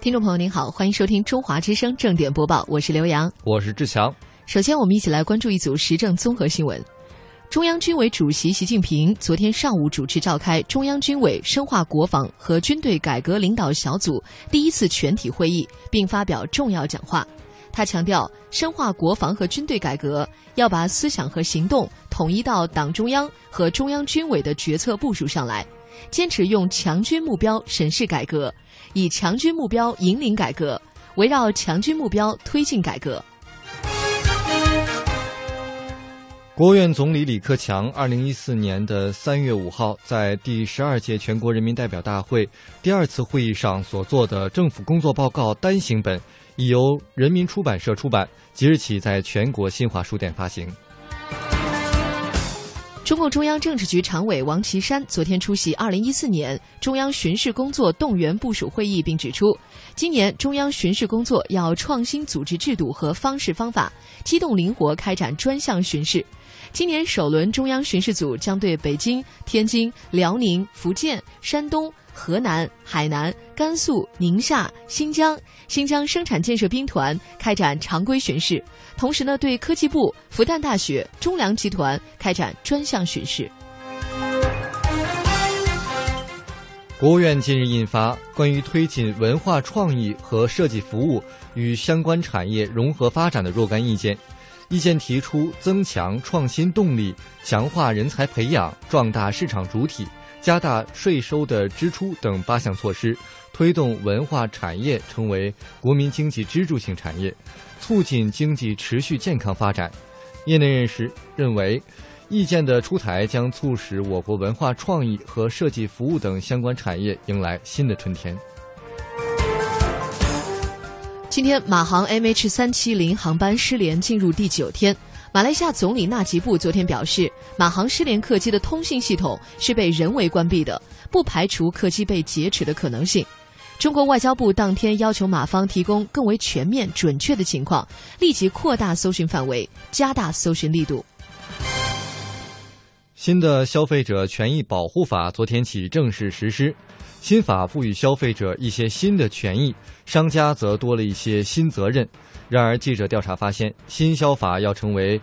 听众朋友您好，欢迎收听中华之声正点播报，我是刘洋，我是志强。首先，我们一起来关注一组时政综合新闻。中央军委主席习近平昨天上午主持召开中央军委深化国防和军队改革领导小组第一次全体会议，并发表重要讲话。他强调，深化国防和军队改革要把思想和行动统一到党中央和中央军委的决策部署上来，坚持用强军目标审视改革。以强军目标引领改革，围绕强军目标推进改革。国务院总理李克强二零一四年的三月五号在第十二届全国人民代表大会第二次会议上所做的政府工作报告单行本，已由人民出版社出版，即日起在全国新华书店发行。中共中央政治局常委王岐山昨天出席二零一四年中央巡视工作动员部署会议，并指出，今年中央巡视工作要创新组织制度和方式方法，机动灵活开展专项巡视。今年首轮中央巡视组将对北京、天津、辽宁、福建、山东。河南、海南、甘肃、宁夏、新疆、新疆生产建设兵团开展常规巡视，同时呢，对科技部、复旦大学、中粮集团开展专项巡视。国务院近日印发《关于推进文化创意和设计服务与相关产业融合发展的若干意见》，意见提出增强创新动力，强化人才培养，壮大市场主体。加大税收的支出等八项措施，推动文化产业成为国民经济支柱性产业，促进经济持续健康发展。业内人士认为，意见的出台将促使我国文化创意和设计服务等相关产业迎来新的春天。今天，马航 MH 三七零航班失联进入第九天。马来西亚总理纳吉布昨天表示，马航失联客机的通信系统是被人为关闭的，不排除客机被劫持的可能性。中国外交部当天要求马方提供更为全面、准确的情况，立即扩大搜寻范围，加大搜寻力度。新的消费者权益保护法昨天起正式实施，新法赋予消费者一些新的权益，商家则多了一些新责任。然而，记者调查发现，新消法要成为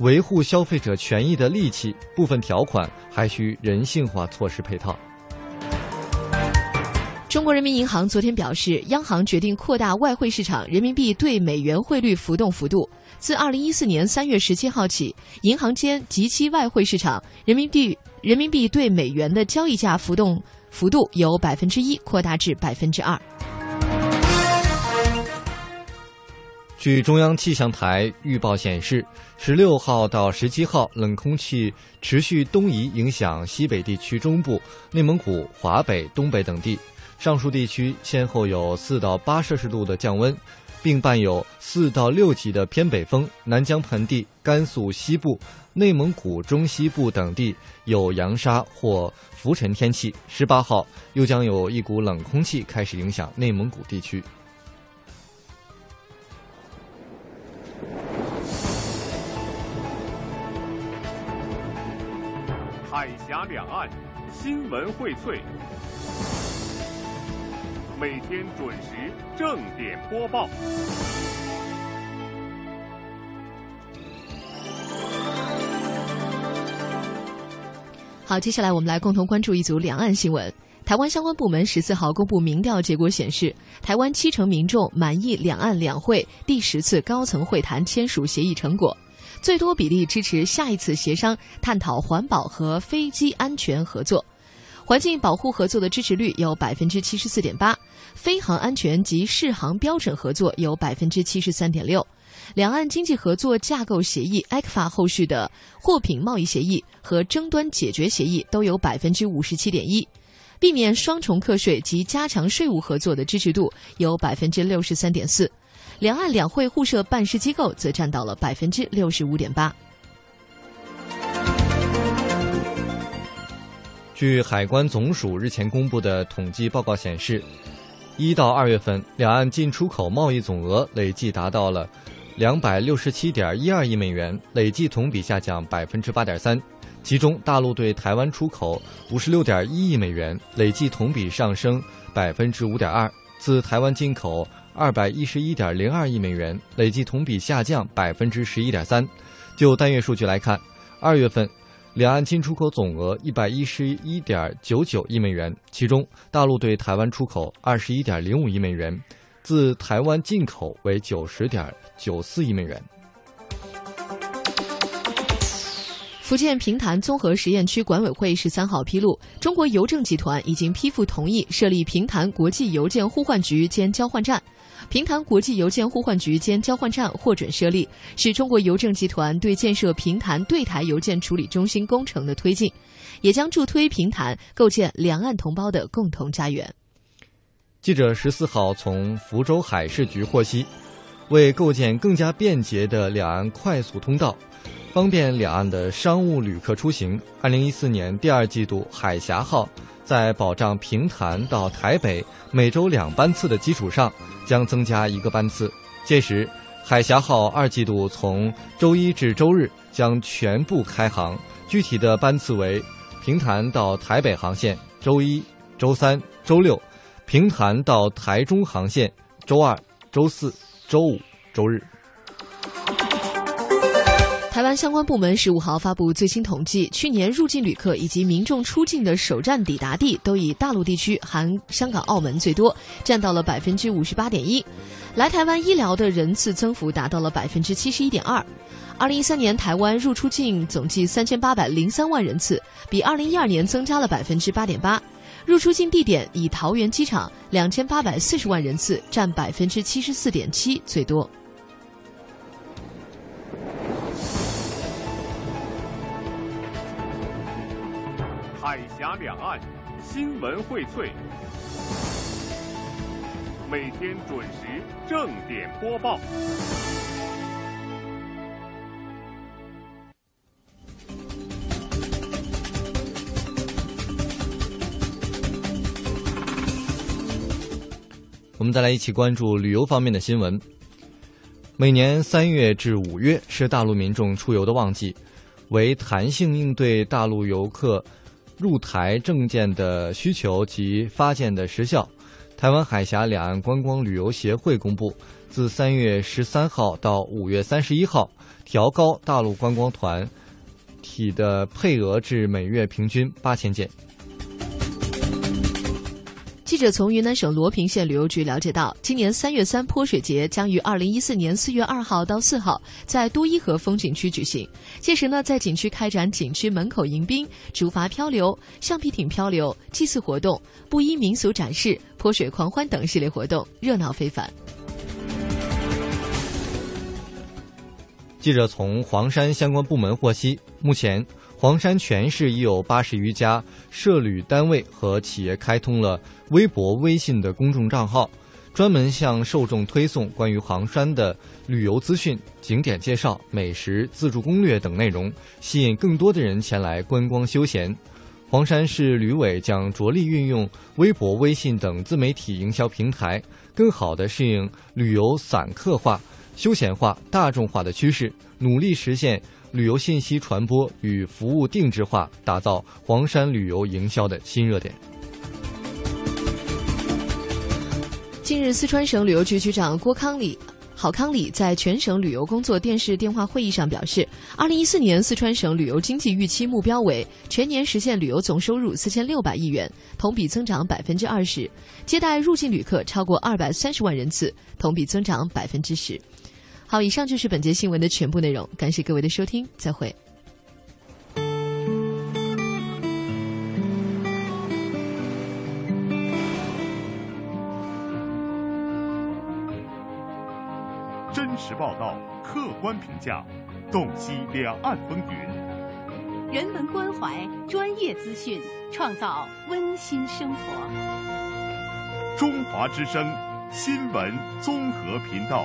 维护消费者权益的利器，部分条款还需人性化措施配套。中国人民银行昨天表示，央行决定扩大外汇市场人民币对美元汇率浮动幅度，自二零一四年三月十七号起，银行间即期外汇市场人民币人民币对美元的交易价浮动幅度由百分之一扩大至百分之二。据中央气象台预报显示，十六号到十七号冷空气持续东移，影响西北地区中部、内蒙古、华北、东北等地。上述地区先后有四到八摄氏度的降温，并伴有四到六级的偏北风。南疆盆地、甘肃西部、内蒙古中西部等地有扬沙或浮尘天气。十八号又将有一股冷空气开始影响内蒙古地区。海峡两岸新闻荟萃，每天准时正点播报。好，接下来我们来共同关注一组两岸新闻。台湾相关部门十四号公布民调结果显示，台湾七成民众满意两岸两会第十次高层会谈签署协议成果。最多比例支持下一次协商探讨环保和飞机安全合作，环境保护合作的支持率有百分之七十四点八，飞航安全及适航标准合作有百分之七十三点六，两岸经济合作架构协议 （ECFA） 后续的货品贸易协议和争端解决协议都有百分之五十七点一，避免双重课税及加强税务合作的支持度有百分之六十三点四。两岸两会互设办事机构则占到了百分之六十五点八。据海关总署日前公布的统计报告显示，一到二月份，两岸进出口贸易总额累计达到了两百六十七点一二亿美元，累计同比下降百分之八点三。其中，大陆对台湾出口五十六点一亿美元，累计同比上升百分之五点二。自台湾进口二百一十一点零二亿美元，累计同比下降百分之十一点三。就单月数据来看，二月份两岸进出口总额一百一十一点九九亿美元，其中大陆对台湾出口二十一点零五亿美元，自台湾进口为九十点九四亿美元。福建平潭综合实验区管委会十三号披露，中国邮政集团已经批复同意设立平潭国际邮件互换局兼交换站。平潭国际邮件互换局兼交换站获准设立，是中国邮政集团对建设平潭对台邮件处理中心工程的推进，也将助推平潭构建两岸同胞的共同家园。记者十四号从福州海事局获悉，为构建更加便捷的两岸快速通道。方便两岸的商务旅客出行。二零一四年第二季度，海峡号在保障平潭到台北每周两班次的基础上，将增加一个班次。届时，海峡号二季度从周一至周日将全部开航，具体的班次为：平潭到台北航线周一、周三、周六；平潭到台中航线周二、周四、周五、周日。台湾相关部门十五号发布最新统计，去年入境旅客以及民众出境的首站抵达地都以大陆地区（含香港、澳门）最多，占到了百分之五十八点一。来台湾医疗的人次增幅达到了百分之七十一点二。二零一三年台湾入出境总计三千八百零三万人次，比二零一二年增加了百分之八点八。入出境地点以桃园机场两千八百四十万人次，占百分之七十四点七最多。海峡两岸新闻荟萃，每天准时正点播报。我们再来一起关注旅游方面的新闻。每年三月至五月是大陆民众出游的旺季，为弹性应对大陆游客。入台证件的需求及发件的时效，台湾海峡两岸观光旅游协会公布，自三月十三号到五月三十一号，调高大陆观光团体的配额至每月平均八千件。记者从云南省罗平县旅游局了解到，今年三月三泼水节将于二零一四年四月二号到四号在都伊河风景区举行。届时呢，在景区开展景区门口迎宾、竹筏漂流、橡皮艇漂流、祭祀活动、布依民俗展示、泼水狂欢等系列活动，热闹非凡。记者从黄山相关部门获悉，目前。黄山全市已有八十余家涉旅单位和企业开通了微博、微信的公众账号，专门向受众推送关于黄山的旅游资讯、景点介绍、美食、自助攻略等内容，吸引更多的人前来观光休闲。黄山市旅委将着力运用微博、微信等自媒体营销平台，更好地适应旅游散客化、休闲化、大众化的趋势，努力实现。旅游信息传播与服务定制化，打造黄山旅游营销的新热点。近日，四川省旅游局局长郭康礼、郝康礼在全省旅游工作电视电话会议上表示，二零一四年四川省旅游经济预期目标为全年实现旅游总收入四千六百亿元，同比增长百分之二十，接待入境旅客超过二百三十万人次，同比增长百分之十。好，以上就是本节新闻的全部内容，感谢各位的收听，再会。真实报道，客观评价，洞悉两岸风云，人文关怀，专业资讯，创造温馨生活。中华之声新闻综合频道。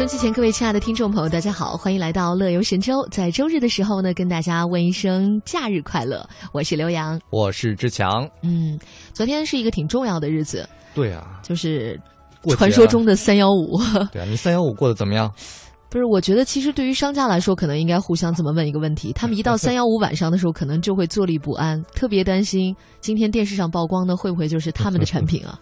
收机前，各位亲爱的听众朋友，大家好，欢迎来到乐游神州。在周日的时候呢，跟大家问一声假日快乐。我是刘洋，我是志强。嗯，昨天是一个挺重要的日子，对啊，就是传说中的三幺五。对啊，你三幺五过得怎么样？不是，我觉得其实对于商家来说，可能应该互相这么问一个问题：他们一到三幺五晚上的时候，可能就会坐立不安，特别担心今天电视上曝光的会不会就是他们的产品啊？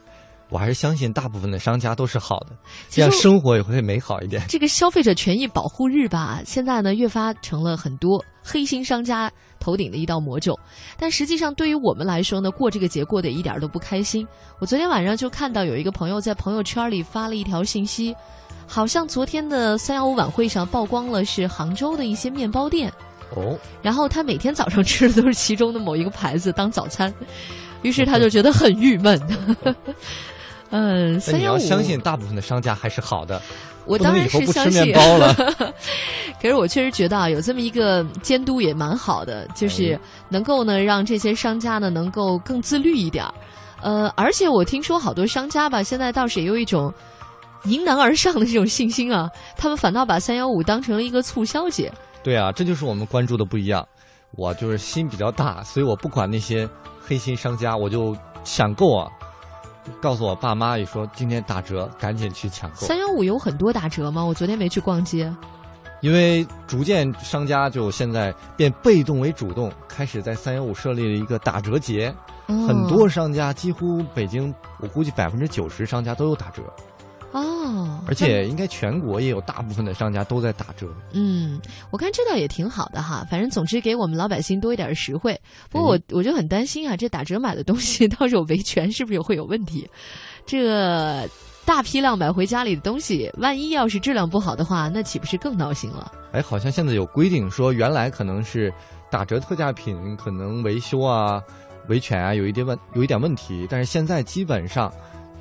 我还是相信大部分的商家都是好的，这样生活也会美好一点。这个消费者权益保护日吧，现在呢越发成了很多黑心商家头顶的一道魔咒。但实际上，对于我们来说呢，过这个节过得一点儿都不开心。我昨天晚上就看到有一个朋友在朋友圈里发了一条信息，好像昨天的三幺五晚会上曝光了是杭州的一些面包店，哦，然后他每天早上吃的都是其中的某一个牌子当早餐，于是他就觉得很郁闷。嗯，那三幺五，你要相信大部分的商家还是好的，我当然是相信。包了。可是我确实觉得啊，有这么一个监督也蛮好的，就是哎能够呢让这些商家呢能够更自律一点儿。呃，而且我听说好多商家吧，现在倒是也有一种迎难而上的这种信心啊，他们反倒把三幺五当成了一个促销节。对啊，这就是我们关注的不一样。我就是心比较大，所以我不管那些黑心商家，我就抢购啊。告诉我爸妈一说今天打折，赶紧去抢购。三幺五有很多打折吗？我昨天没去逛街。因为逐渐商家就现在变被动为主动，开始在三幺五设立了一个打折节，哦很多商家几乎北京，我估计百分之九十商家都有打折，哦，而且应该全国也有大部分的商家都在打折。嗯，我看这倒也挺好的哈，反正总之给我们老百姓多一点实惠。不过我我就很担心啊，这打折买的东西 到时候维权是不是也会有问题？这大批量买回家里的东西，万一要是质量不好的话，那岂不是更闹心了？哎，好像现在有规定说，原来可能是打折特价品，可能维修啊、维权啊有一点问有一点问题，但是现在基本上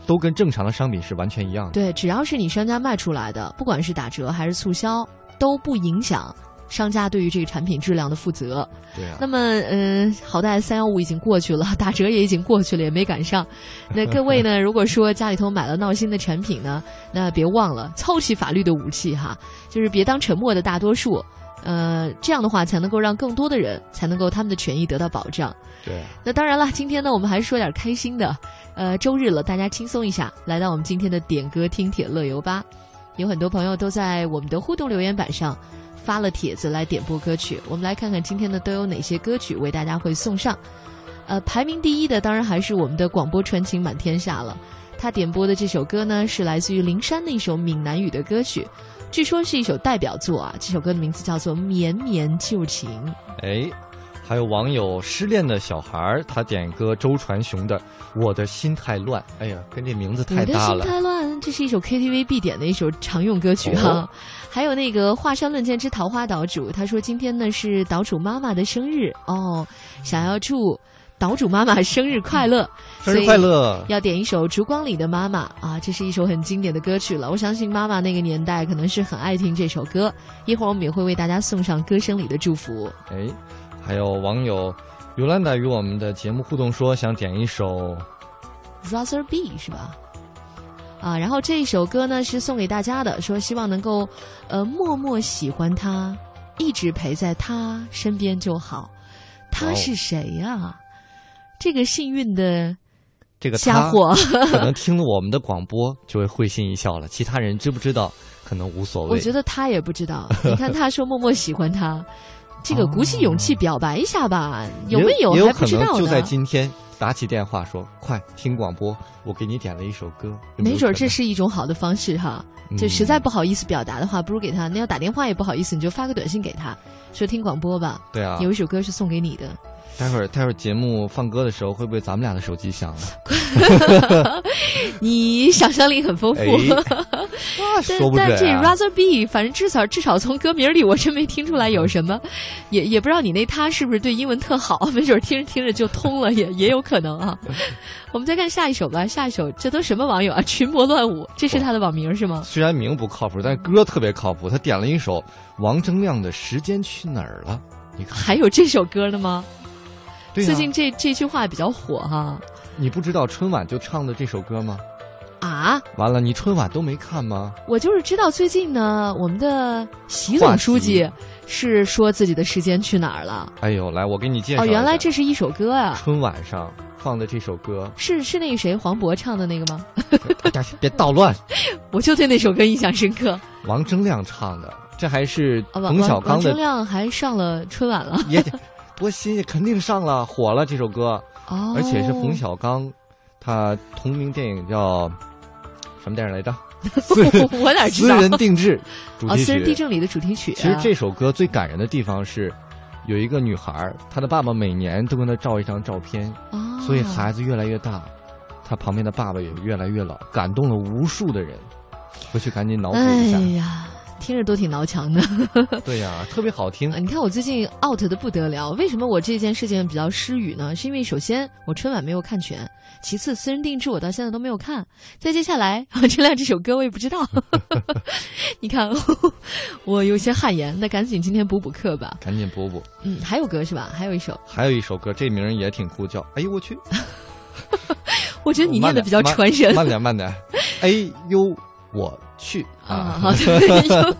都跟正常的商品是完全一样的。对，只要是你商家卖出来的，不管是打折还是促销，都不影响商家对于这个产品质量的负责。对啊，那么，嗯、好在三幺五已经过去了，打折也已经过去了，也没赶上。那各位呢，如果说家里头买了闹心的产品呢，那别忘了操起法律的武器哈，就是别当沉默的大多数。呃，这样的话才能够让更多的人才能够他们的权益得到保障。对啊，那当然了，今天呢，我们还是说点开心的。呃，周日了，大家轻松一下，来到我们今天的点歌听帖乐游吧。有很多朋友都在我们的互动留言板上发了帖子来点播歌曲，我们来看看今天呢都有哪些歌曲为大家会送上。呃，排名第一的当然还是我们的广播传情满天下了。他点播的这首歌呢，是来自于灵山的一首闽南语的歌曲，据说是一首代表作啊。这首歌的名字叫做《绵绵旧情》。哎，还有网友失恋的小孩儿，他点歌周传雄的《我的心太乱》，哎呀，跟这名字太我的心。太乱，这是一首 KTV 必点的一首常用歌曲哈。哦还有那个华山论剑之桃花岛主，他说今天呢是岛主妈妈的生日哦，想要祝岛主妈妈生日快乐，生日快乐！要点一首《烛光里的妈妈》啊，这是一首很经典的歌曲了。我相信妈妈那个年代可能是很爱听这首歌。一会儿我们也会为大家送上歌声里的祝福。哎，还有网友尤兰达与我们的节目互动说，想点一首 Rather Be 是吧？啊，然后这一首歌呢是送给大家的，说希望能够呃默默喜欢他，一直陪在他身边就好。他是谁呀、这个幸运的这个家伙，可能听了我们的广播就会会心一笑了，其他人知不知道可能无所谓。我觉得他也不知道。你看他说默默喜欢他，这个鼓起勇气表白一下吧，有没有也有还不知道可能就在。今天打起电话说：“快听广播，我给你点了一首歌。有有没准这是一种好的方式哈。就嗯实在不好意思表达的话，不如给他。那要打电话也不好意思，你就发个短信给他，说听广播吧。对啊。有一首歌是送给你的。待会儿待会儿节目放歌的时候，会不会咱们俩的手机响了？你想象力很丰富。但说不准、但这啊。rather be，反正至少至少从歌名里我真没听出来有什么，也也不知道你那他是不是对英文特好，没准听着听着就通了，也也有可能啊。我们再看下一首吧，下一首这都什么网友啊？群魔乱舞，这是他的网名是吗？虽然名不靠谱，但歌特别靠谱。他点了一首王铮亮的《时间去哪儿了》，你看，还有这首歌的吗？最近这这句话比较火哈你不知道春晚就唱的这首歌吗？啊！完了，你春晚都没看吗？我就是知道最近呢，我们的习总书记是说自己的时间去哪儿了。哎呦，来，我给你介绍哦，原来这是一首歌啊，春晚上放的这首歌，是是那个谁黄渤唱的那个吗？别捣乱。我就对那首歌印象深刻。王铮亮唱的，这还是冯小王王铮亮还上了春晚了也多新鲜，肯定上了，火了这首歌，哦，而且是冯小刚，他同名电影叫什么电影来着？私人我哪知道？私人定制主哦，题曲。私人地震里的主题曲。其实这首歌最感人的地方是，有一个女孩儿，她的爸爸每年都跟她照一张照片，哦，所以孩子越来越大，她旁边的爸爸也越来越老，感动了无数的人。回去赶紧脑补一下哎，呀，听着都挺挠墙的。对呀、特别好听呃。你看我最近 out 的不得了，为什么我这件事情比较失语呢？是因为首先我春晚没有看全，其次私人定制我到现在都没有看，再接下来啊，这亮这首歌我也不知道。你看我有些汗颜，那赶紧今天补补课吧。赶紧补补。嗯，还有歌是吧？还有一首，还有一首歌，这名也挺酷，叫“哎呦我去我觉得”。你念的比较传神慢点慢点。哎呦我去啊。啊！好的，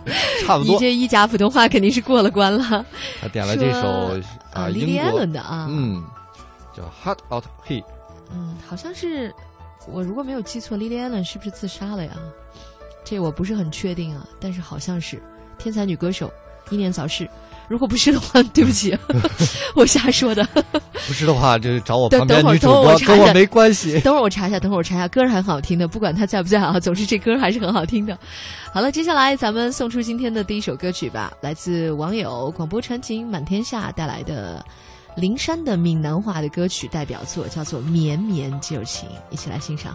差不多。你这一甲普通话肯定是过了关了。他点了这首说啊，啊，莉英莉安国伦的啊，嗯，叫《Hot Out He》。嗯，好像是我如果没有记错，莉莉安伦是不是自杀了呀？这我不是很确定啊，但是好像是天才女歌手，英年早逝。如果不是的话，对不起，我瞎说的。不是的话，就找我等旁边女主播，跟我没关系。等会儿我查一下，等会儿我查一下，歌儿还很好听的，不管他在不在啊，总之这歌儿还是很好听的。好了，接下来咱们送出今天的第一首歌曲吧，来自网友广播传情满天下带来的灵山的闽南话的歌曲代表作，叫做《绵绵旧情》，一起来欣赏。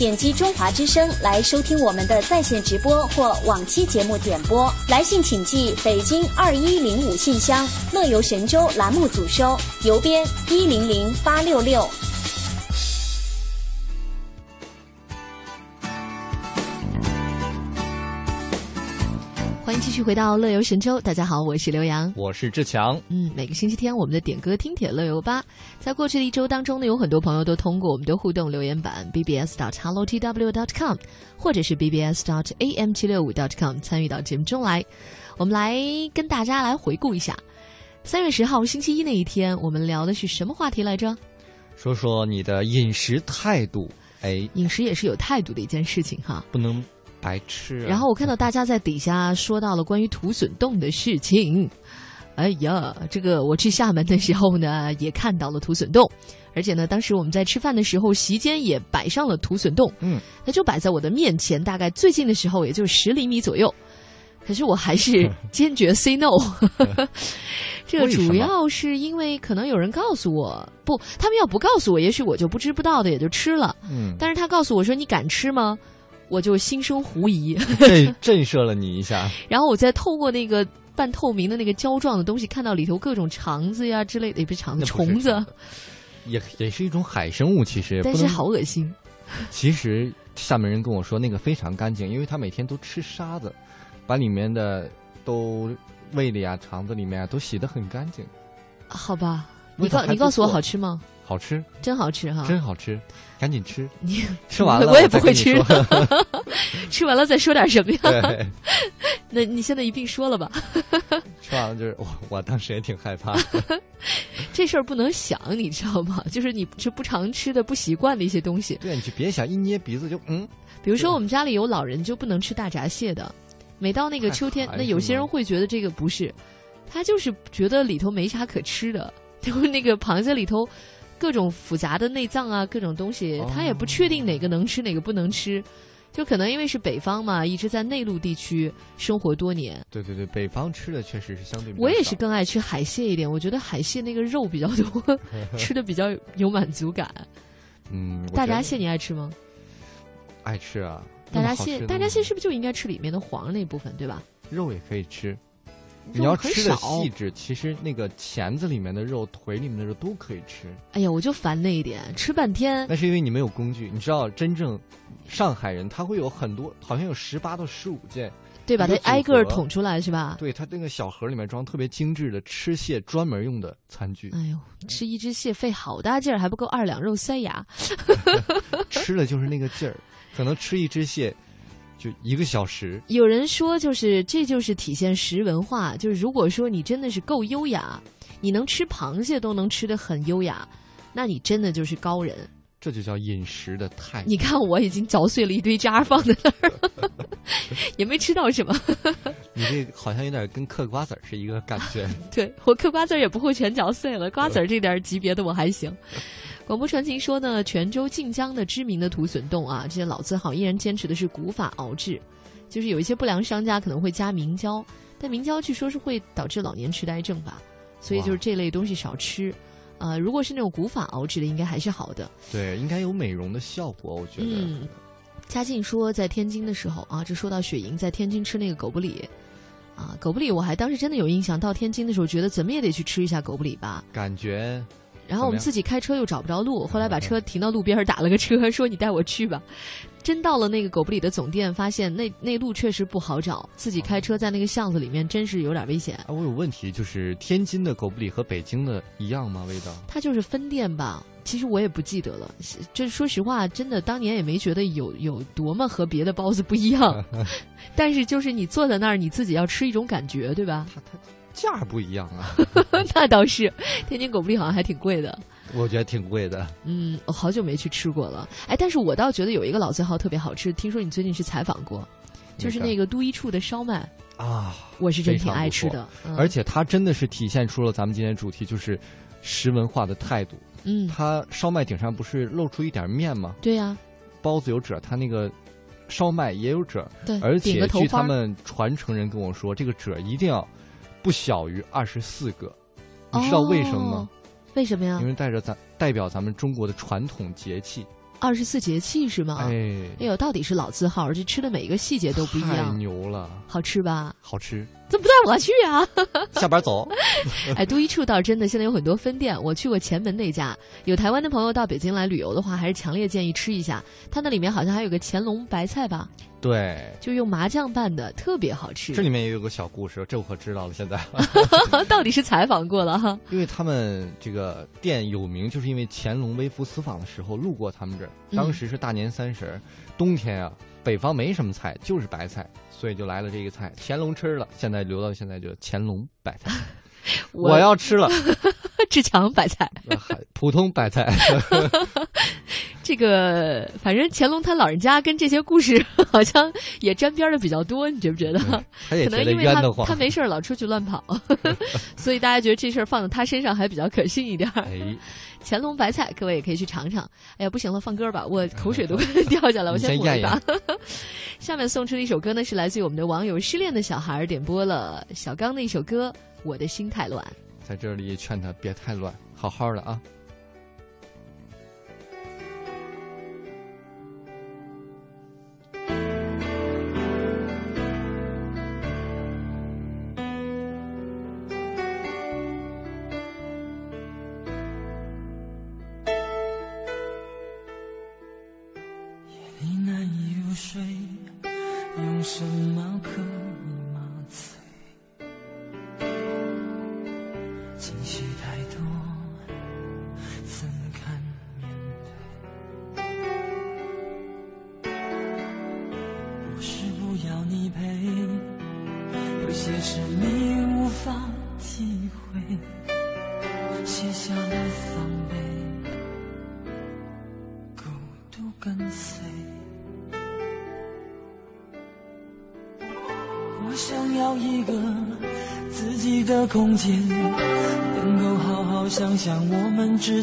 点击中华之声来收听我们的在线直播或往期节目点播。来信请寄北京二一零五信箱，乐游神州栏目组收，邮编一零零八六六。欢迎继续回到乐游神州，大家好，我是刘洋。我是志强。嗯，每个星期天我们的点歌听铁乐游吧，在过去的一周当中呢，有很多朋友都通过我们的互动留言板 bbs dot hello tw dot com，或者是 bbs dot am 七六五 dot com 参与到节目中来。我们来跟大家来回顾一下，三月十号星期一那一天，我们聊的是什么话题来着？说说你的饮食态度，哎，饮食也是有态度的一件事情哈。不能白痴、啊。然后我看到大家在底下说到了关于土笋冻的事情。哎呀，这个我去厦门的时候呢，也看到了土笋冻，而且呢，当时我们在吃饭的时候，席间也摆上了土笋冻，嗯，它就摆在我的面前，大概最近的时候也就十厘米左右。可是我还是 坚决 say no，这主要是因为可能有人告诉我不，他们要不告诉我，也许我就不知不道的也就吃了。嗯，但是他告诉我说你敢吃吗？我就心生狐疑。震震慑了你一下。然后我再透过那个半透明的那个胶状的东西，看到里头各种肠子呀之类的，也不是肠子，虫子，也也是一种海生物，其实但是好恶心。其实厦门人跟我说那个非常干净，因为他每天都吃沙子，把里面的都胃里啊、肠子里面啊都洗得很干净，好吧，你告你告诉我好吃吗？好吃，真好吃哈！真好吃，赶紧吃。你 吃完了我也不会吃 吃完了再说点什么呀？那你现在一并说了吧，吃完了就是我，我当时也挺害怕的。这事儿不能想，你知道吗？就是你是不常吃的、不习惯的一些东西。对，你就别想一捏鼻子就嗯，比如说，我们家里有老人就不能吃大闸蟹的，每到那个秋天，那有些人会觉得这个不是，他就是觉得里头没啥可吃的，就是那个螃蟹里头各种复杂的内脏啊，各种东西，他也不确定哪个能吃，哪个不能吃。就可能因为是北方嘛，一直在内陆地区生活多年，对对对，北方吃的确实是相对我也是更爱吃海蟹一点。我觉得海蟹那个肉比较多，吃的比较有满足感。嗯，大闸蟹你爱吃吗？爱吃啊，大闸蟹大闸蟹是不是就应该吃里面的黄那部分，对吧？肉也可以吃。你要吃的细致，其实那个钳子里面的肉、腿里面的肉都可以吃。哎呀，我就烦那一点，吃半天。那是因为你没有工具。你知道，真正上海人他会有很多，好像有十八到十五件，对，把它挨个儿捅出来是吧？对他那个小盒里面装特别精致的吃蟹专门用的餐具，哎呦，吃一只蟹费好大劲儿，还不够二两肉塞牙。吃的就是那个劲儿。可能吃一只蟹就一个小时，有人说，就是这就是体现食文化，就是如果说你真的是够优雅，你能吃螃蟹都能吃得很优雅，那你真的就是高人。这就叫饮食的态度。你看，我已经嚼碎了一堆渣放在那儿了，也没吃到什么。你这好像有点跟嗑瓜子儿是一个感觉。对我嗑瓜子儿也不会全嚼碎了，瓜子儿这点级别的我还行。广播传情说呢，泉州晋江的知名的土笋冻啊，这些老字号依然坚持的是古法熬制，就是有一些不良商家可能会加明胶，但明胶据说是会导致老年痴呆症吧，所以就是这类东西少吃。啊，如果是那种古法熬制的，应该还是好的。对，应该有美容的效果，我觉得。嗯，嘉靖说在天津的时候啊，这说到雪莹在天津吃那个狗不理，啊，狗不理我还当时真的有印象，到天津的时候觉得怎么也得去吃一下狗不理吧。感觉。然后我们自己开车又找不着路，后来把车停到路边打了个车，说你带我去吧。真到了那个狗不理的总店，发现那那路确实不好找，自己开车在那个巷子里面真是有点危险。啊，我有问题，就是天津的狗不理和北京的一样吗？味道？它就是分店吧，其实我也不记得了。就是说实话，真的当年也没觉得有有多么和别的包子不一样。但是就是你坐在那儿，你自己要吃一种感觉，对吧？它它。价不一样啊，那倒是，天津狗不理好像还挺贵的，我觉得挺贵的。嗯，我好久没去吃过了。哎，但是我倒觉得有一个老字号特别好吃，听说你最近去采访过，就是那个都一处的烧麦啊，我是真挺爱吃的。而且它真的是体现出了咱们今天主题就是食文化的态度。嗯，它烧麦顶上不是露出一点面吗？对呀，包子有褶，它那个烧麦也有褶。对，而且据他们传承人跟我说，这个褶一定要。不小于二十四个，你知道为什么吗？为什么呀？因为带着咱代表咱们中国的传统节气。二十四节气是吗？哎，哎呦，到底是老字号，而且吃的每一个细节都不一样。太牛了，好吃吧？好吃。怎么不带我去啊？下班走。哎，都一处倒真的现在有很多分店，我去过前门那家。有台湾的朋友到北京来旅游的话，还是强烈建议吃一下。它那里面好像还有个乾隆白菜吧？对，就用麻酱拌的，特别好吃。这里面也有个小故事，这我可知道了。现在 到底是采访过了哈？因为他们这个店有名，就是因为乾隆微服私访的时候路过他们这儿，当时是大年三十，冬天啊，北方没什么菜，就是白菜。所以就来了这个菜，乾隆吃了，现在留到现在就乾隆白菜，我要吃了，志强白菜，普通白菜。这个反正乾隆他老人家跟这些故事好像也沾边的比较多，你觉不觉得？可能因为他他没事老出去乱跑，所以大家觉得这事儿放在他身上还比较可信一点。哎。乾隆白菜，各位也可以去尝尝。哎呀，不行了，放歌吧，我口水都快掉下来，我先抹一把。下面送出的一首歌呢，是来自于我们的网友失恋的小孩点播了小刚的一首歌《我的心太乱》。在这里劝他别太乱，好好的啊。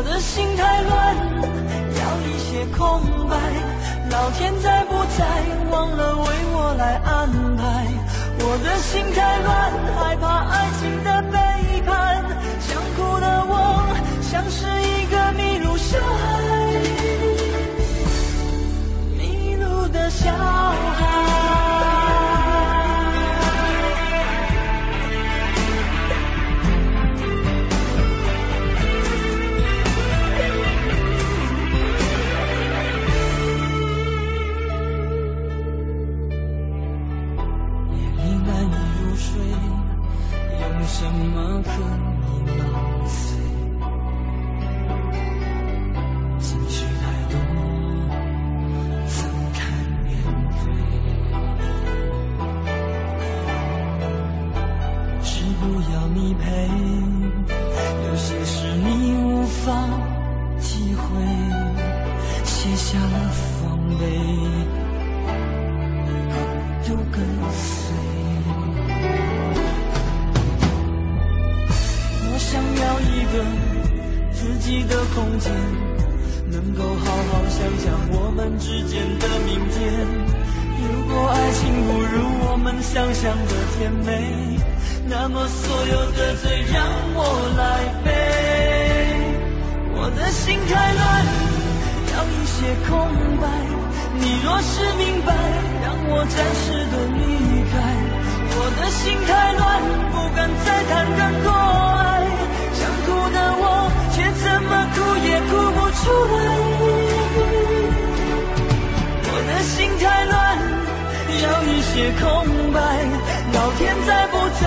我的心太乱，要一些空白。老天在不在，忘了为我来安排。我的心太乱，害怕爱情的背叛。想哭的我，像是一个迷路小孩，迷路的小孩。么所有的罪让我来背。我的心太乱，要一些空白。你若是明白，让我暂时的离开。我的心太乱，不敢再谈更多爱。想哭的我，却怎么哭也哭不出来。我的心太乱。要一些空白，老天在不在？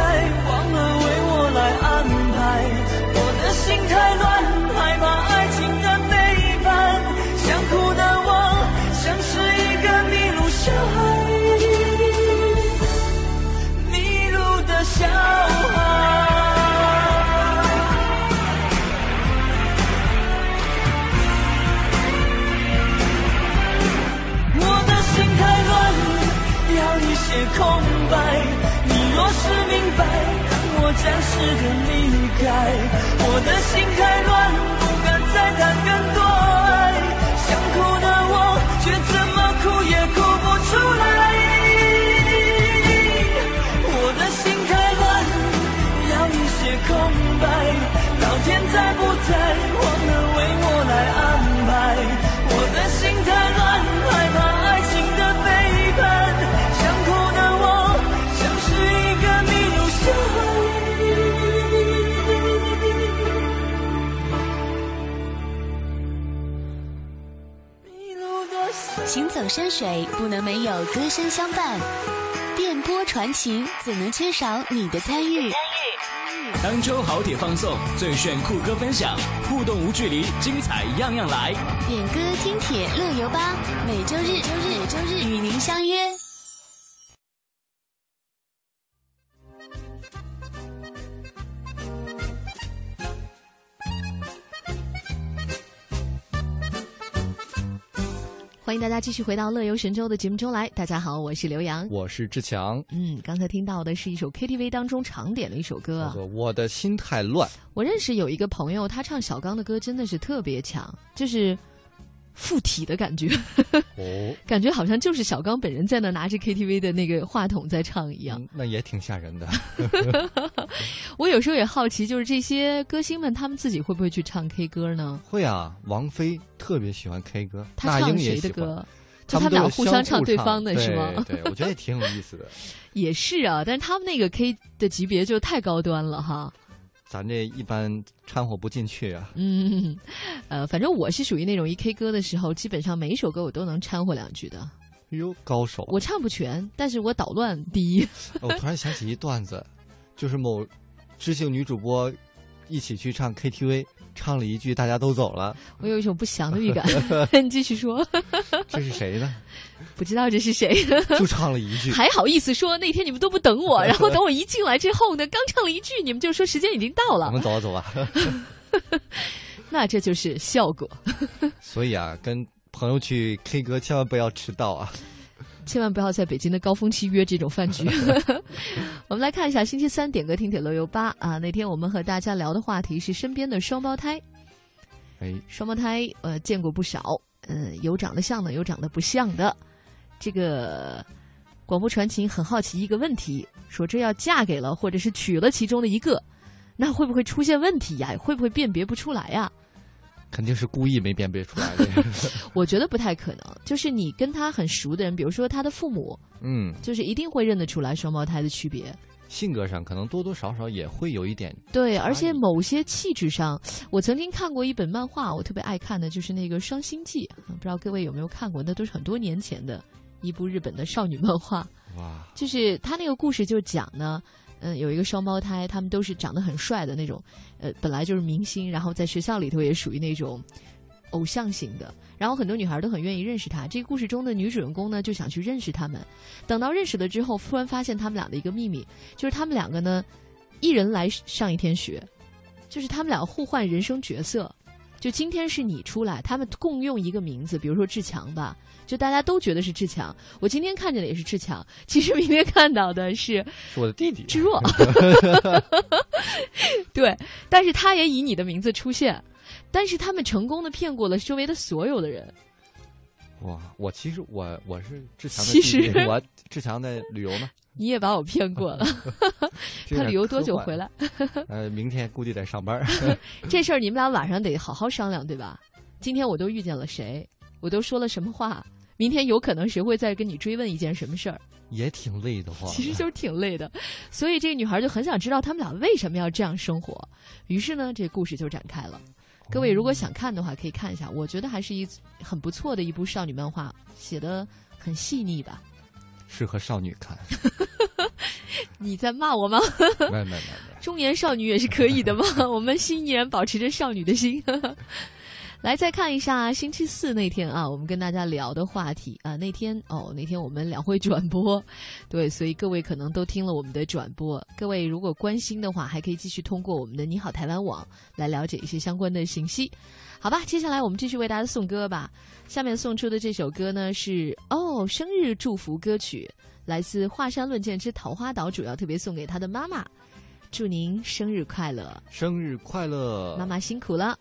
忘了为我来安排。我的心太乱，害怕爱暂时的离开。我的心太乱，不敢再谈更多山水不能没有歌声相伴，电波传情怎能缺少你的参与？当周好铁放送，最炫酷歌分享，互动无距离，精彩样样来。点歌听铁乐游吧，每周日、周日、周日与您相约。欢迎大家继续回到《乐游神州》的节目中来。大家好，我是刘洋，我是志强。嗯，刚才听到的是一首 KTV 当中常点的一首歌，叫做《我的心太乱》。我认识有一个朋友，他唱小刚的歌真的是特别强，就是。附体的感觉，哦，感觉好像就是小刚本人在那拿着 KTV 的那个话筒在唱一样，那也挺吓人的。我有时候也好奇，就是这些歌星们，他们自己会不会去唱 K 歌呢？会啊，王菲特别喜欢 K 歌，他唱谁的歌？就他们俩互相唱对方的是吗？对，我觉得也挺有意思的。也是啊，但是他们那个 K 的级别就太高端了哈。咱这一般掺和不进去啊。嗯，呃，反正我是属于那种一 K 歌的时候，基本上每一首歌我都能掺和两句的。哎呦，高手！我唱不全，但是我捣乱第一。我突然想起一段子，就是某知性女主播一起去唱 KTV。唱了一句，大家都走了。我有一种不祥的预感。你继续说。这是谁呢？不知道这是谁。就唱了一句。还好意思说那天你们都不等我，然后等我一进来之后呢，刚唱了一句，你们就说时间已经到了。我们走啊走啊。那这就是效果。所以啊，跟朋友去 K 歌，千万不要迟到啊。千万不要在北京的高峰期约这种饭局。我们来看一下星期三点歌听铁乐游吧啊，那天我们和大家聊的话题是身边的双胞胎。哎，双胞胎呃见过不少，嗯，有长得像的，有长得不像的。这个广播传情很好奇一个问题，说这要嫁给了或者是娶了其中的一个，那会不会出现问题呀？会不会辨别不出来呀？肯定是故意没辨别出来的。我觉得不太可能，就是你跟他很熟的人，比如说他的父母，嗯，就是一定会认得出来双胞胎的区别。性格上可能多多少少也会有一点。对，而且某些气质上，我曾经看过一本漫画，我特别爱看的就是那个《双星记》，不知道各位有没有看过？那都是很多年前的一部日本的少女漫画。哇！就是他那个故事就讲呢。嗯，有一个双胞胎，他们都是长得很帅的那种，呃，本来就是明星，然后在学校里头也属于那种偶像型的，然后很多女孩都很愿意认识他。这个故事中的女主人公呢，就想去认识他们。等到认识了之后，突然发现他们俩的一个秘密，就是他们两个呢，一人来上一天学，就是他们俩互换人生角色。就今天是你出来，他们共用一个名字，比如说志强吧，就大家都觉得是志强。我今天看见的也是志强，其实明天看到的是是我的弟弟志若。对，但是他也以你的名字出现，但是他们成功的骗过了周围的所有的人。哇，我其实我我是志强的其弟弟实我志强的旅游呢。你也把我骗过了，他旅游多久回来？呃，明天估计得上班儿。这事儿你们俩晚上得好好商量，对吧？今天我都遇见了谁，我都说了什么话，明天有可能谁会再跟你追问一件什么事儿，也挺累的慌。其实就是挺累的。所以这个女孩就很想知道他们俩为什么要这样生活，于是呢，这故事就展开了。各位如果想看的话，可以看一下，我觉得还是一很不错的一部少女漫画，写的很细腻吧。适合少女看。你在骂我吗？没没没没。中年少女也是可以的嘛。我们依然保持着少女的心。来，再看一下星期四那天啊，我们跟大家聊的话题啊，那天哦，那天我们两会转播，对，所以各位可能都听了我们的转播。各位如果关心的话，还可以继续通过我们的你好台湾网来了解一些相关的信息。好吧，接下来我们继续为大家送歌吧。下面送出的这首歌呢是哦生日祝福歌曲，来自华山论剑之桃花岛，主要特别送给他的妈妈，祝您生日快乐，生日快乐，妈妈辛苦了。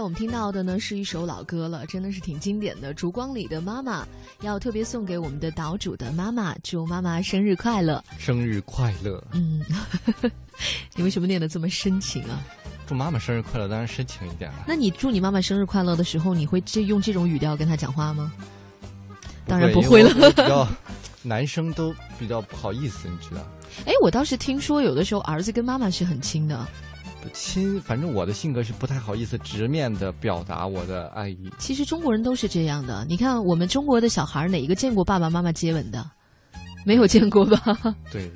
才我们听到的呢是一首老歌了，真的是挺经典的。烛光里的妈妈要特别送给我们的岛主的妈妈，祝妈妈生日快乐！生日快乐！嗯，你为什么念的这么深情啊？祝妈妈生日快乐，当然深情一点了。那你祝你妈妈生日快乐的时候，你会这用这种语调跟她讲话吗？当然不会了。比较男生都比较不好意思，你知道？哎，我倒是听说有的时候儿子跟妈妈是很亲的。亲，反正我的性格是不太好意思直面的表达我的爱意。其实中国人都是这样的，你看我们中国的小孩哪一个见过爸爸妈妈接吻的？没有见过吧？对。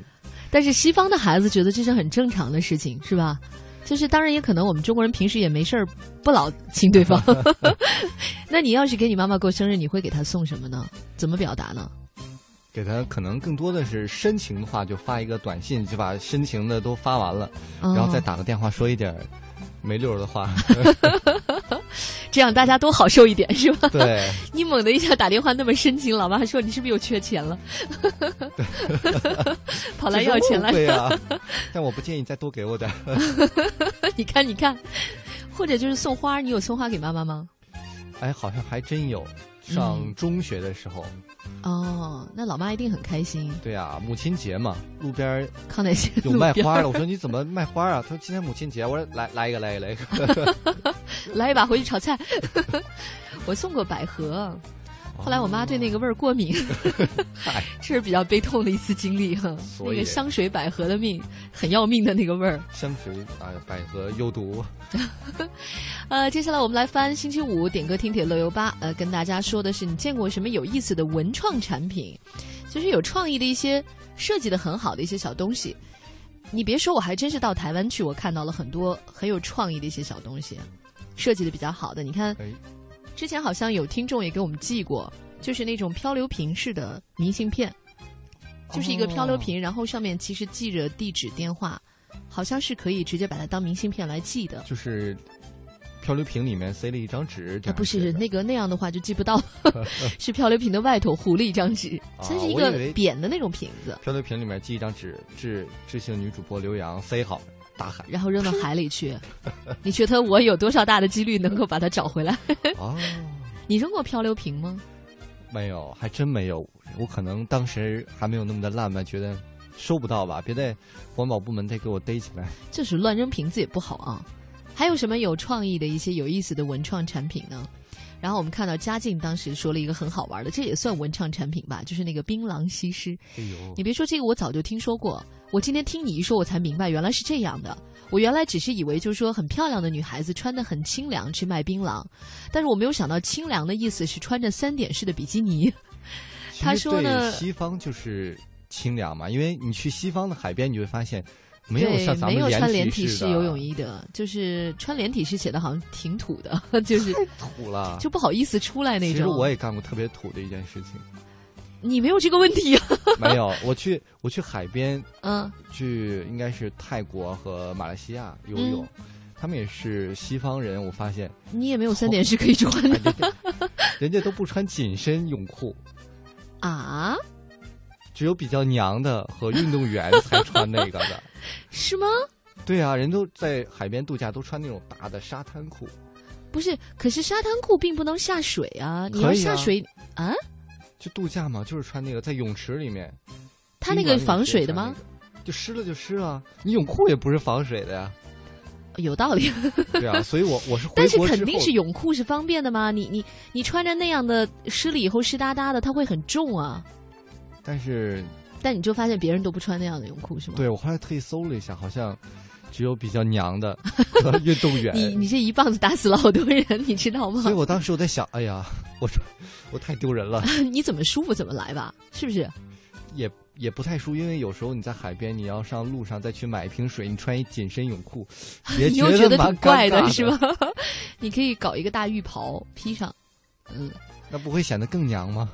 但是西方的孩子觉得这是很正常的事情，是吧？就是当然也可能我们中国人平时也没事儿不老亲对方。那你要是给你妈妈过生日，你会给她送什么呢？怎么表达呢？给他可能更多的是深情的话，就发一个短信，就把深情的都发完了，然后再打个电话说一点没溜的话，这样大家都好受一点，是吧？对。你猛的一下打电话那么深情，老妈说你是不是又缺钱了？跑来要钱了？对呀。但我不建议再多给我点。你看，你看，或者就是送花，你有送花给妈妈吗？哎，好像还真有。上中学的时候。哦，那老妈一定很开心。对啊，母亲节嘛，路边康乃馨有卖花的。我说你怎么卖花啊？他说今天母亲节。我说来来一个，来一个，来一个，来一把回去炒菜。我送过百合。后来我妈对那个味儿过敏，这是比较悲痛的一次经历哈。那个香水百合的命很要命的那个味儿。香水啊，百合有毒。呃，接下来我们来翻星期五点歌听铁乐游吧。呃，跟大家说的是，你见过什么有意思的文创产品？就是有创意的一些设计的很好的一些小东西。你别说，我还真是到台湾去，我看到了很多很有创意的一些小东西，设计的比较好的。你看。之前好像有听众也给我们寄过，就是那种漂流瓶式的明信片，就是一个漂流瓶，然后上面其实记着地址、电话，好像是可以直接把它当明信片来寄的。就是漂流瓶里面塞了一张纸，啊不是那个那样的话就寄不到，是漂流瓶的外头糊了一张纸，它是一个扁的那种瓶子。漂流瓶里面寄一张纸，致致性女主播刘洋塞好。大海，然后扔到海里去。你觉得我有多少大的几率能够把它找回来？哦，你扔过漂流瓶吗？没有，还真没有。我可能当时还没有那么的浪漫，觉得收不到吧，别在环保部门再给我逮起来。就是乱扔瓶子也不好啊。还有什么有创意的一些有意思的文创产品呢？然后我们看到嘉靖当时说了一个很好玩的，这也算文创产品吧，就是那个槟榔西施。哎呦，你别说这个，我早就听说过。我今天听你一说，我才明白原来是这样的。我原来只是以为就是说很漂亮的女孩子穿的很清凉去卖槟榔，但是我没有想到清凉的意思是穿着三点式的比基尼。他说呢，西方就是清凉嘛，因为你去西方的海边，你会发现。没有像咱们没有穿连体式游泳衣的，就是穿连体式写的好像挺土的，就是太土了，就不好意思出来那种。其实我也干过特别土的一件事情。你没有这个问题啊？没有，我去我去海边，嗯，去应该是泰国和马来西亚游泳，他们也是西方人，我发现你也没有三点式可以穿的，人家都不穿紧身泳裤啊。只有比较娘的和运动员才穿那个的，是吗？对啊，人都在海边度假，都穿那种大的沙滩裤。不是，可是沙滩裤并不能下水啊！你要下水啊？就度假嘛，就是穿那个在泳池里面。它那个防水的吗？就湿了就湿了！你泳裤也不是防水的呀。有道理。对啊，所以我我是。但是肯定是泳裤是方便的吗？你你你穿着那样的湿了以后湿哒哒的，它会很重啊。但是，但你就发现别人都不穿那样的泳裤是吗？对，我后来特意搜了一下，好像只有比较娘的 运动员。你你这一棒子打死了好多人，你知道吗？所以我当时我在想，哎呀，我说我太丢人了。你怎么舒服怎么来吧，是不是？也也不太舒，因为有时候你在海边，你要上路上再去买一瓶水，你穿一紧身泳裤，你又觉得挺怪的是吧？你可以搞一个大浴袍披上，嗯。那不会显得更娘吗？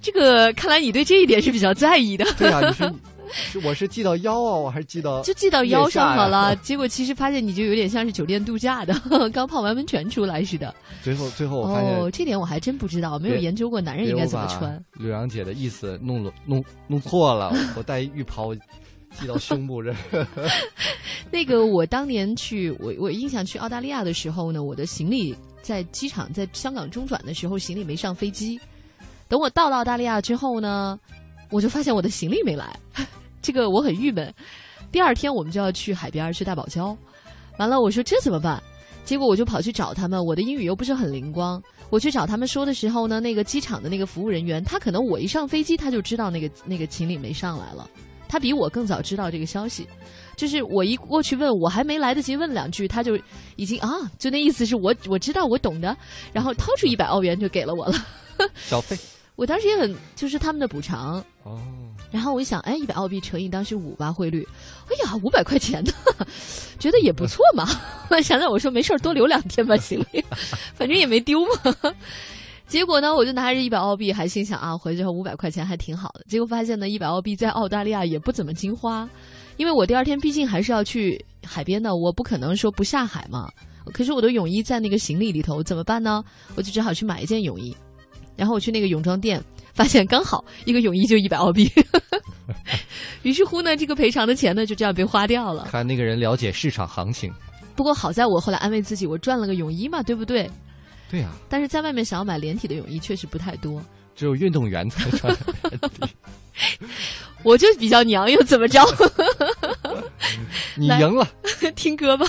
这个看来你对这一点是比较在意的。对啊，你是 是我是系到腰啊，我还是系到就系到腰上好了。结果其实发现你就有点像是酒店度假的，刚泡完温泉出来似的。最后最后我发现哦，这点我还真不知道，没有研究过男人应该怎么穿。柳阳姐的意思弄了弄弄错了，我带浴袍系到胸部这。那个我当年去，我我印象去澳大利亚的时候呢，我的行李在机场在香港中转的时候，行李没上飞机。等我到了澳大利亚之后呢，我就发现我的行李没来，这个我很郁闷。第二天我们就要去海边去大堡礁，完了我说这怎么办？结果我就跑去找他们，我的英语又不是很灵光。我去找他们说的时候呢，那个机场的那个服务人员，他可能我一上飞机他就知道那个那个行李没上来了，他比我更早知道这个消息。就是我一过去问，我还没来得及问两句，他就已经啊，就那意思是我我知道我懂的，然后掏出一百澳元就给了我了。小费。我当时也很就是他们的补偿哦。然后我一想，哎，一百澳币乘以当时五吧汇率，哎呀，五百块钱呢，觉得也不错嘛。想想我说没事儿，多留两天吧行李，反正也没丢嘛。结果呢，我就拿着一百澳币，还心想啊，回去后五百块钱还挺好的。结果发现呢，一百澳币在澳大利亚也不怎么经花，因为我第二天毕竟还是要去海边的，我不可能说不下海嘛。可是我的泳衣在那个行李里头，怎么办呢？我就只好去买一件泳衣。然后我去那个泳装店，发现刚好一个泳衣就一百澳币，于是乎呢，这个赔偿的钱呢就这样被花掉了。看那个人了解市场行情。不过好在我后来安慰自己，我赚了个泳衣嘛，对不对？对呀。但是在外面想要买连体的泳衣确实不太多，只有运动员才穿。我就比较娘，又怎么着？你赢了，听歌吧。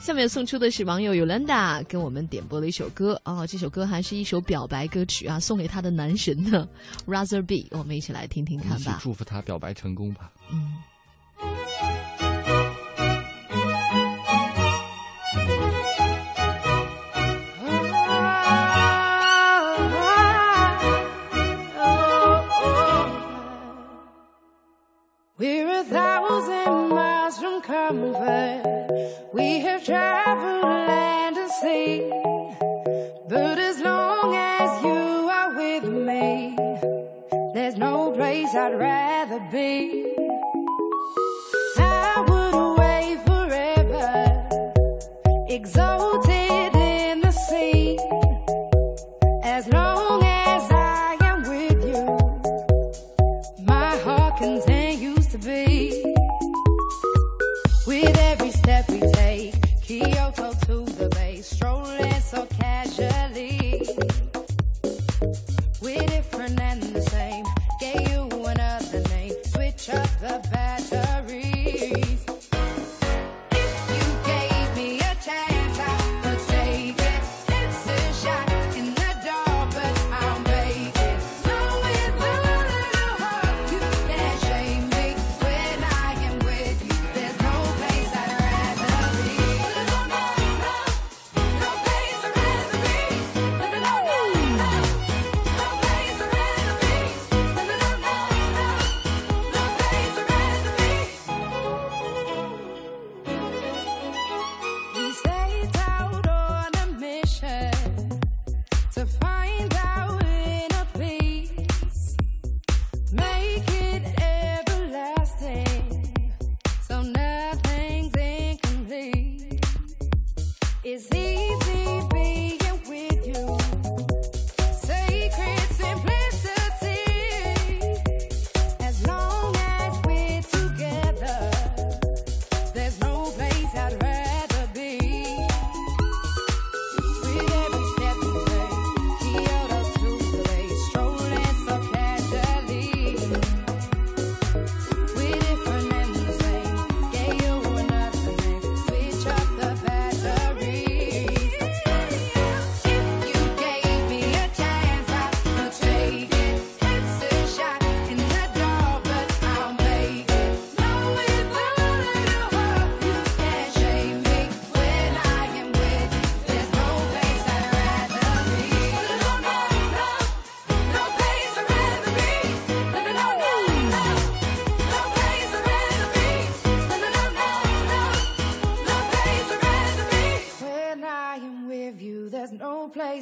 下面送出的是网友 Yolanda 跟我们点播的一首歌啊，这首歌还是一首表白歌曲啊，送给他的男神呢，Rather Be。我们一起来听听看吧，祝福他表白成功吧。嗯。I'd rather be. is he?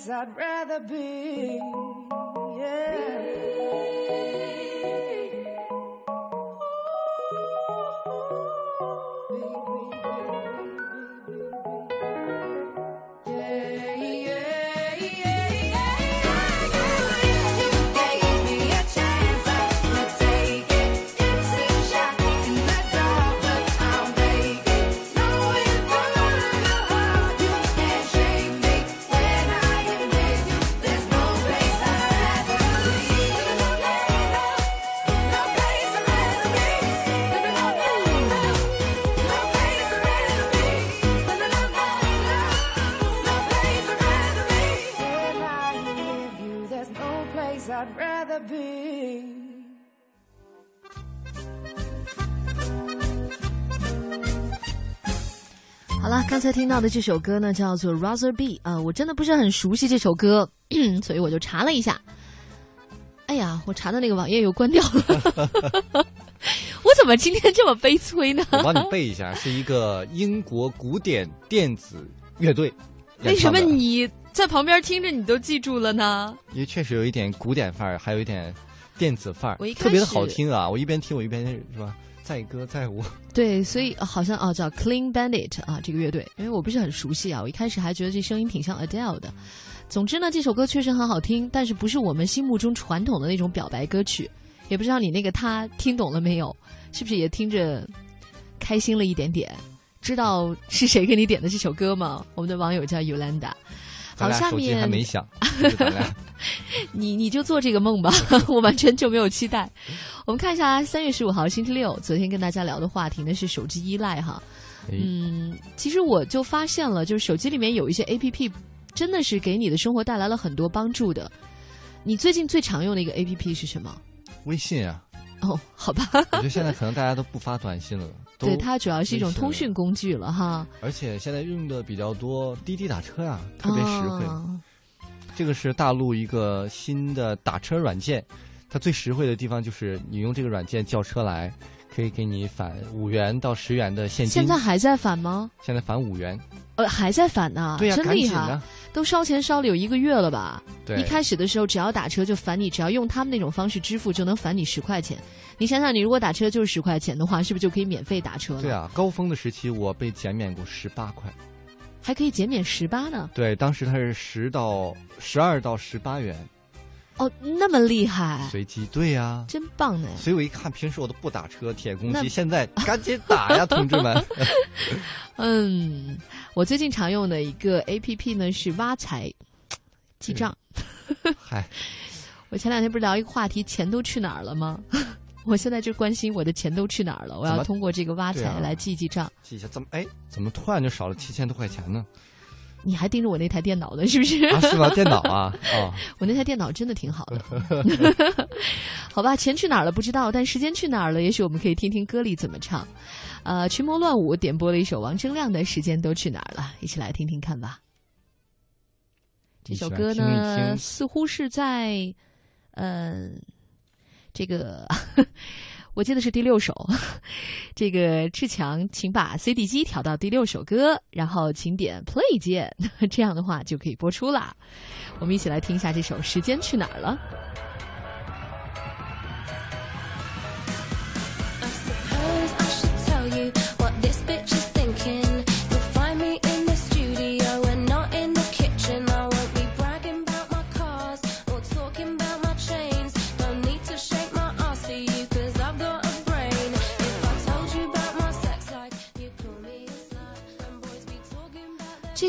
I'd rather be. Be. 好了，刚才听到的这首歌呢，叫做《Rather Be》啊、我真的不是很熟悉这首歌，所以我就查了一下。哎呀，我查的那个网页又关掉了，我怎么今天这么悲催呢？我帮你背一下，是一个英国古典电子乐队为什。么你在旁边听着你都记住了呢？因为确实有一点古典范儿，还有一点电子范儿我一，开特别的好听啊！我一边听我一边是吧，载歌载舞。对，所以、呃好像哦叫 Clean Bandit 啊这个乐队，因为我不是很熟悉啊，我一开始还觉得这声音挺像 Adele 的。总之呢，这首歌确实很好听，但是不是我们心目中传统的那种表白歌曲。也不知道你那个他听懂了没有？是不是也听着开心了一点点？知道是谁给你点的这首歌吗？我们的网友叫 Yolanda。好，下面还面没响，你你就做这个梦吧，我完全就没有期待。我们看一下三月十五号星期六，昨天跟大家聊的话题呢是手机依赖哈。哎嗯，其实我就发现了，就是手机里面有一些 A P P，真的是给你的生活带来了很多帮助的。你最近最常用的一个 A P P 是什么？微信啊。哦，好吧，我觉得现在 可能大家都不发短信了，都对，它主要是一种通讯工具了哈，而且现在用的比较多，滴滴打车呀、特别实惠。哦这个是大陆一个新的打车软件，它最实惠的地方就是你用这个软件叫车来，可以给你返五元到十元的现金。现在还在返吗？现在返五元，呃，还在返呢，对呀真厉害都烧钱烧了有一个月了吧？对一开始的时候只要打车就返你，只要用他们那种方式支付就能返你十块钱。你想想，你如果打车就是十块钱的话，是不是就可以免费打车了？对，啊，高峰的时期我被减免过十八块。还可以减免十八呢。对，当时它是十到十二到十八元哦，那么厉害，随机。对呀、真棒呢！所以我一看，平时我都不打车，铁公鸡，现在赶紧打呀，同志们！嗯，我最近常用的一个 A P P 呢是挖财记账。嗨，我前两天不是聊一个话题，钱都去哪儿了吗？我现在就关心我的钱都去哪儿了，我要通过这个挖财来记记账。记一下，怎么哎，怎么突然就少了七千多块钱呢？你还盯着我那台电脑呢，是不是？啊，是吧？电脑啊，哦，我那台电脑真的挺好的。好吧，钱去哪儿了不知道，但时间去哪儿了？也许我们可以听听歌里怎么唱。呃，群魔乱舞点播了一首王铮亮的《时间都去哪儿了》，一起来听听看吧。这首歌呢，似乎是在，嗯、这个我记得是第六首。这个志强，请把 CD 机调到第六首歌，然后请点 Play 键，这样的话就可以播出啦。我们一起来听一下这首《时间去哪儿了》。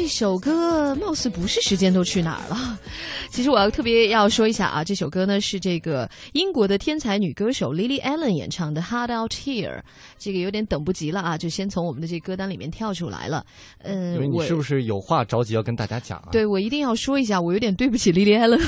这首歌貌似不是时间都去哪儿了。其实我要特别要说一下啊，这首歌呢是这个英国的天才女歌手 Lily Allen 演唱的《Hard Out Here》，这个有点等不及了啊，就先从我们的这歌单里面跳出来了。嗯因为，你我是不是有话着急要跟大家讲啊？对，我一定要说一下，我有点对不起 Lily Allen，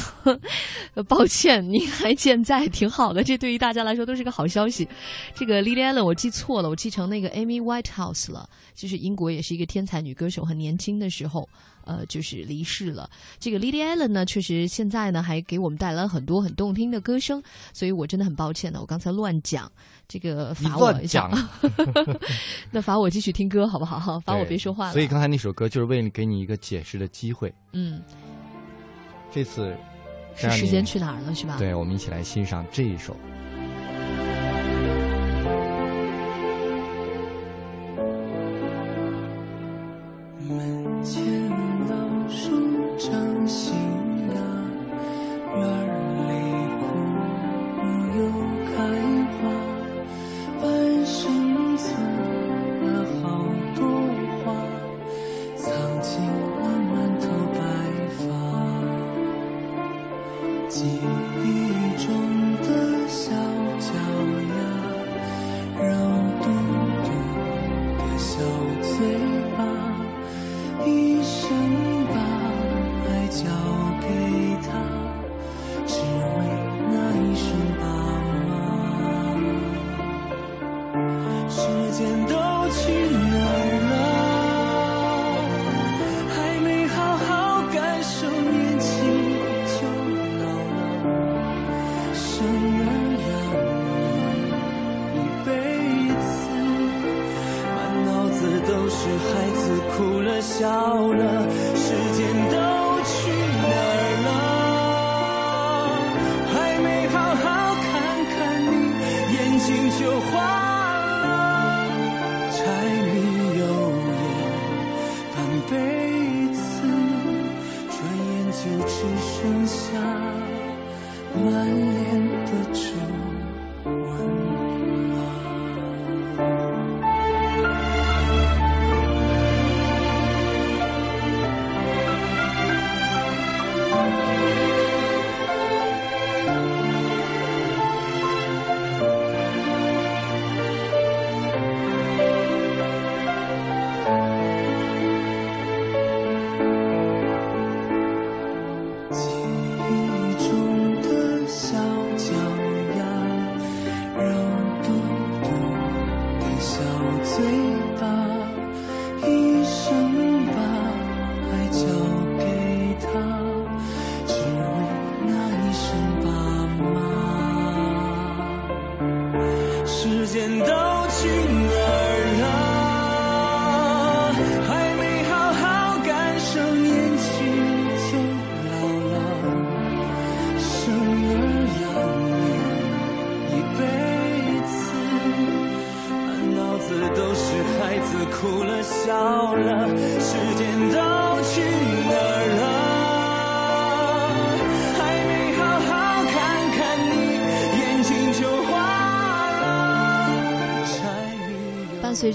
呃 抱歉，您还健在，挺好的，这对于大家来说都是个好消息。这个 Lily Allen 我记错了，我记成那个 Amy Whitehouse 了，就是英国也是一个天才女歌手，很年轻的时候。呃，就是离世了。这个 Lily Allen 呢，确实现在呢还给我们带来了很多很动听的歌声，所以我真的很抱歉呢，我刚才乱讲，这个罚我一下讲，那罚我继续听歌好不好？罚我别说话了。所以刚才那首歌就是为了给你一个解释的机会。嗯，这次是时间去哪儿了是吧？对，我们一起来欣赏这一首。有话。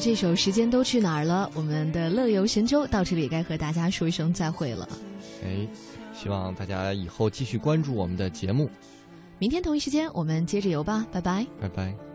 这首《时间都去哪儿了》？我们的乐游神州到这里也该和大家说一声再会了。哎，希望大家以后继续关注我们的节目。明天同一时间我们接着游吧。拜拜，拜拜。